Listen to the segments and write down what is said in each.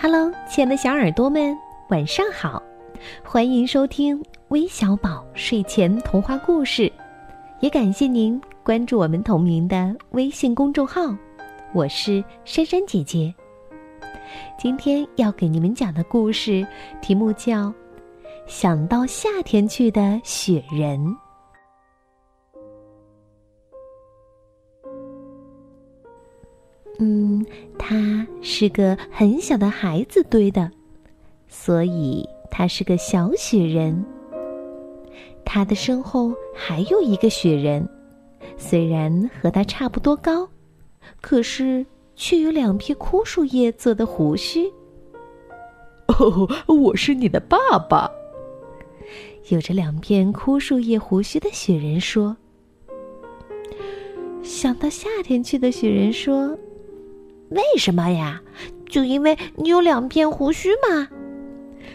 Hello，亲爱的小耳朵们，晚上好！欢迎收听微小宝睡前童话故事，也感谢您关注我们同名的微信公众号。我是珊珊姐姐。今天要给你们讲的故事题目叫《想到夏天去的雪人》。嗯，他是个很小的孩子堆的，所以他是个小雪人。他的身后还有一个雪人，虽然和他差不多高，可是却有两片枯树叶做的胡须。哦，我是你的爸爸。有着两片枯树叶胡须的雪人说：“想到夏天去的雪人说。”为什么呀？就因为你有两片胡须吗？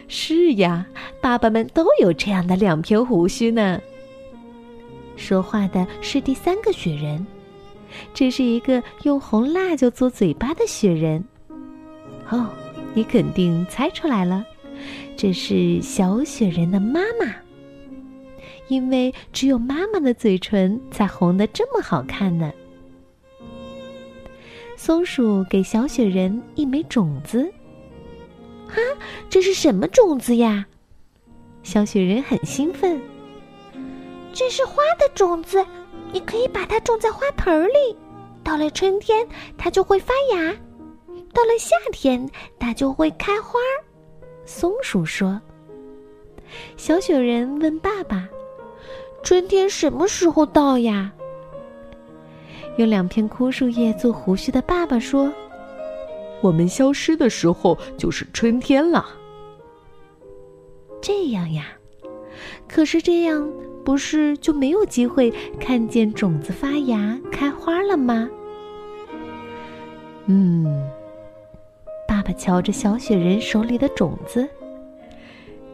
是呀，爸爸们都有这样的两片胡须呢。说话的是第三个雪人，这是一个用红辣椒做嘴巴的雪人。哦，你肯定猜出来了，这是小雪人的妈妈。因为只有妈妈的嘴唇才红得这么好看呢。松鼠给小雪人一枚种子。啊，这是什么种子呀？小雪人很兴奋。这是花的种子，你可以把它种在花盆里。到了春天，它就会发芽；到了夏天，它就会开花。松鼠说。小雪人问爸爸：“春天什么时候到呀？”用两片枯树叶做胡须的爸爸说：“我们消失的时候就是春天了。”这样呀，可是这样不是就没有机会看见种子发芽开花了吗？嗯，爸爸瞧着小雪人手里的种子，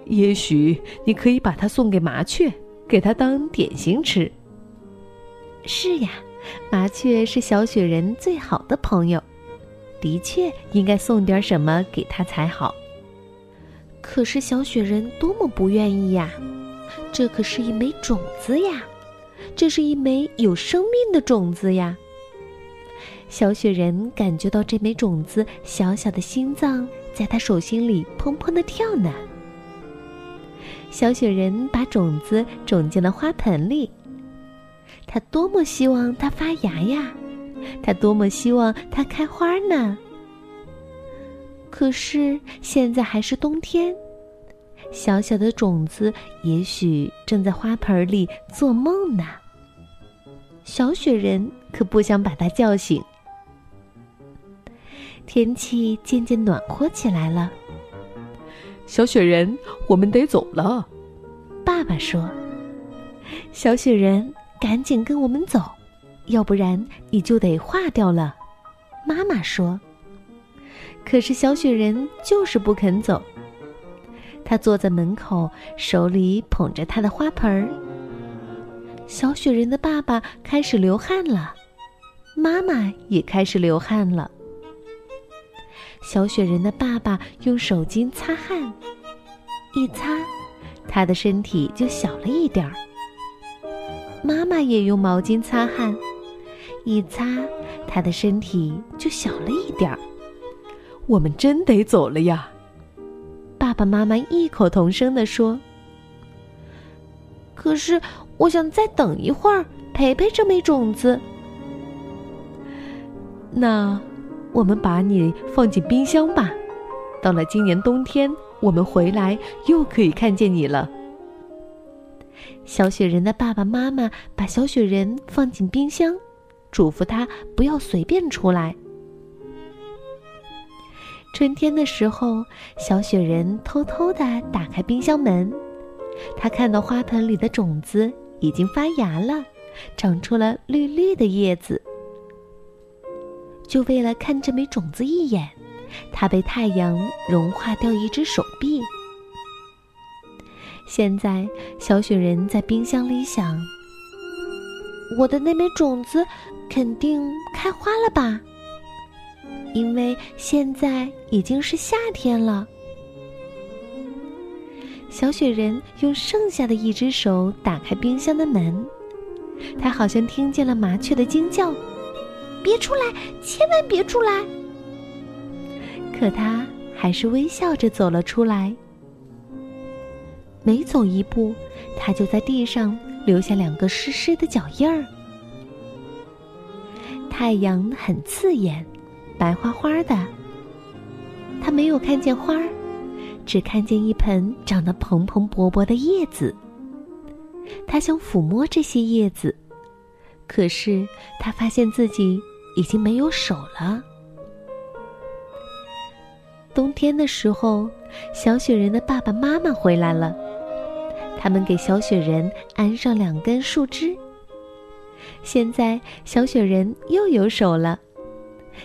也许你可以把它送给麻雀，给它当点心吃。是呀。麻雀是小雪人最好的朋友，的确应该送点什么给他才好。可是小雪人多么不愿意呀！这可是一枚种子呀，这是一枚有生命的种子呀。小雪人感觉到这枚种子小小的心脏在他手心里砰砰的跳呢。小雪人把种子种进了花盆里。他多么希望它发芽呀！他多么希望它开花呢！可是现在还是冬天，小小的种子也许正在花盆里做梦呢。小雪人可不想把它叫醒。天气渐渐暖和起来了，小雪人，我们得走了。爸爸说：“小雪人。”赶紧跟我们走，要不然你就得化掉了。”妈妈说。可是小雪人就是不肯走。他坐在门口，手里捧着他的花盆儿。小雪人的爸爸开始流汗了，妈妈也开始流汗了。小雪人的爸爸用手巾擦汗，一擦，他的身体就小了一点儿。妈妈也用毛巾擦汗，一擦，她的身体就小了一点儿。我们真得走了呀！爸爸妈妈异口同声地说。可是，我想再等一会儿，陪陪这枚种子。那，我们把你放进冰箱吧。到了今年冬天，我们回来又可以看见你了。小雪人的爸爸妈妈把小雪人放进冰箱，嘱咐他不要随便出来。春天的时候，小雪人偷偷的打开冰箱门，他看到花盆里的种子已经发芽了，长出了绿绿的叶子。就为了看这枚种子一眼，他被太阳融化掉一只手臂。现在，小雪人在冰箱里想：“我的那枚种子肯定开花了吧？”因为现在已经是夏天了。小雪人用剩下的一只手打开冰箱的门，他好像听见了麻雀的惊叫：“别出来，千万别出来！”可他还是微笑着走了出来。每走一步，他就在地上留下两个湿湿的脚印儿。太阳很刺眼，白花花的。他没有看见花儿。只看见一盆长得蓬蓬勃勃的叶子，他想抚摸这些叶子，可是他发现自己已经没有手了。冬天的时候，小雪人的爸爸妈妈回来了，他们给小雪人安上两根树枝。现在小雪人又有手了，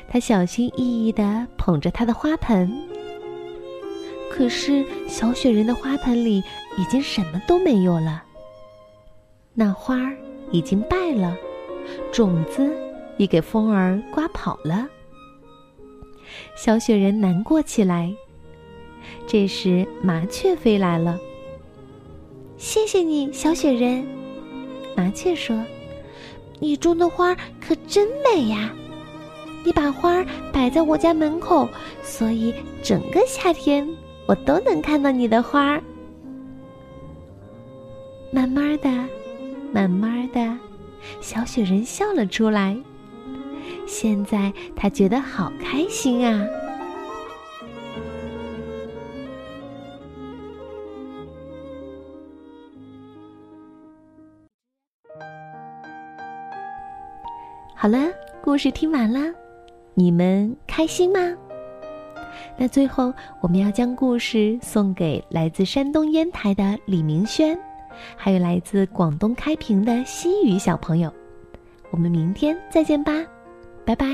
他小心翼翼地捧着他的花盆。可是，小雪人的花盆里已经什么都没有了。那花儿已经败了，种子也给风儿刮跑了。小雪人难过起来。这时，麻雀飞来了。谢谢你，小雪人。麻雀说：“你种的花可真美呀！你把花摆在我家门口，所以整个夏天。”我都能看到你的花。慢慢的，慢慢的，小雪人笑了出来。现在他觉得好开心啊！好了，故事听完了，你们开心吗？那最后，我们要将故事送给来自山东烟台的李明轩，还有来自广东开平的西雨小朋友。我们明天再见吧，拜拜。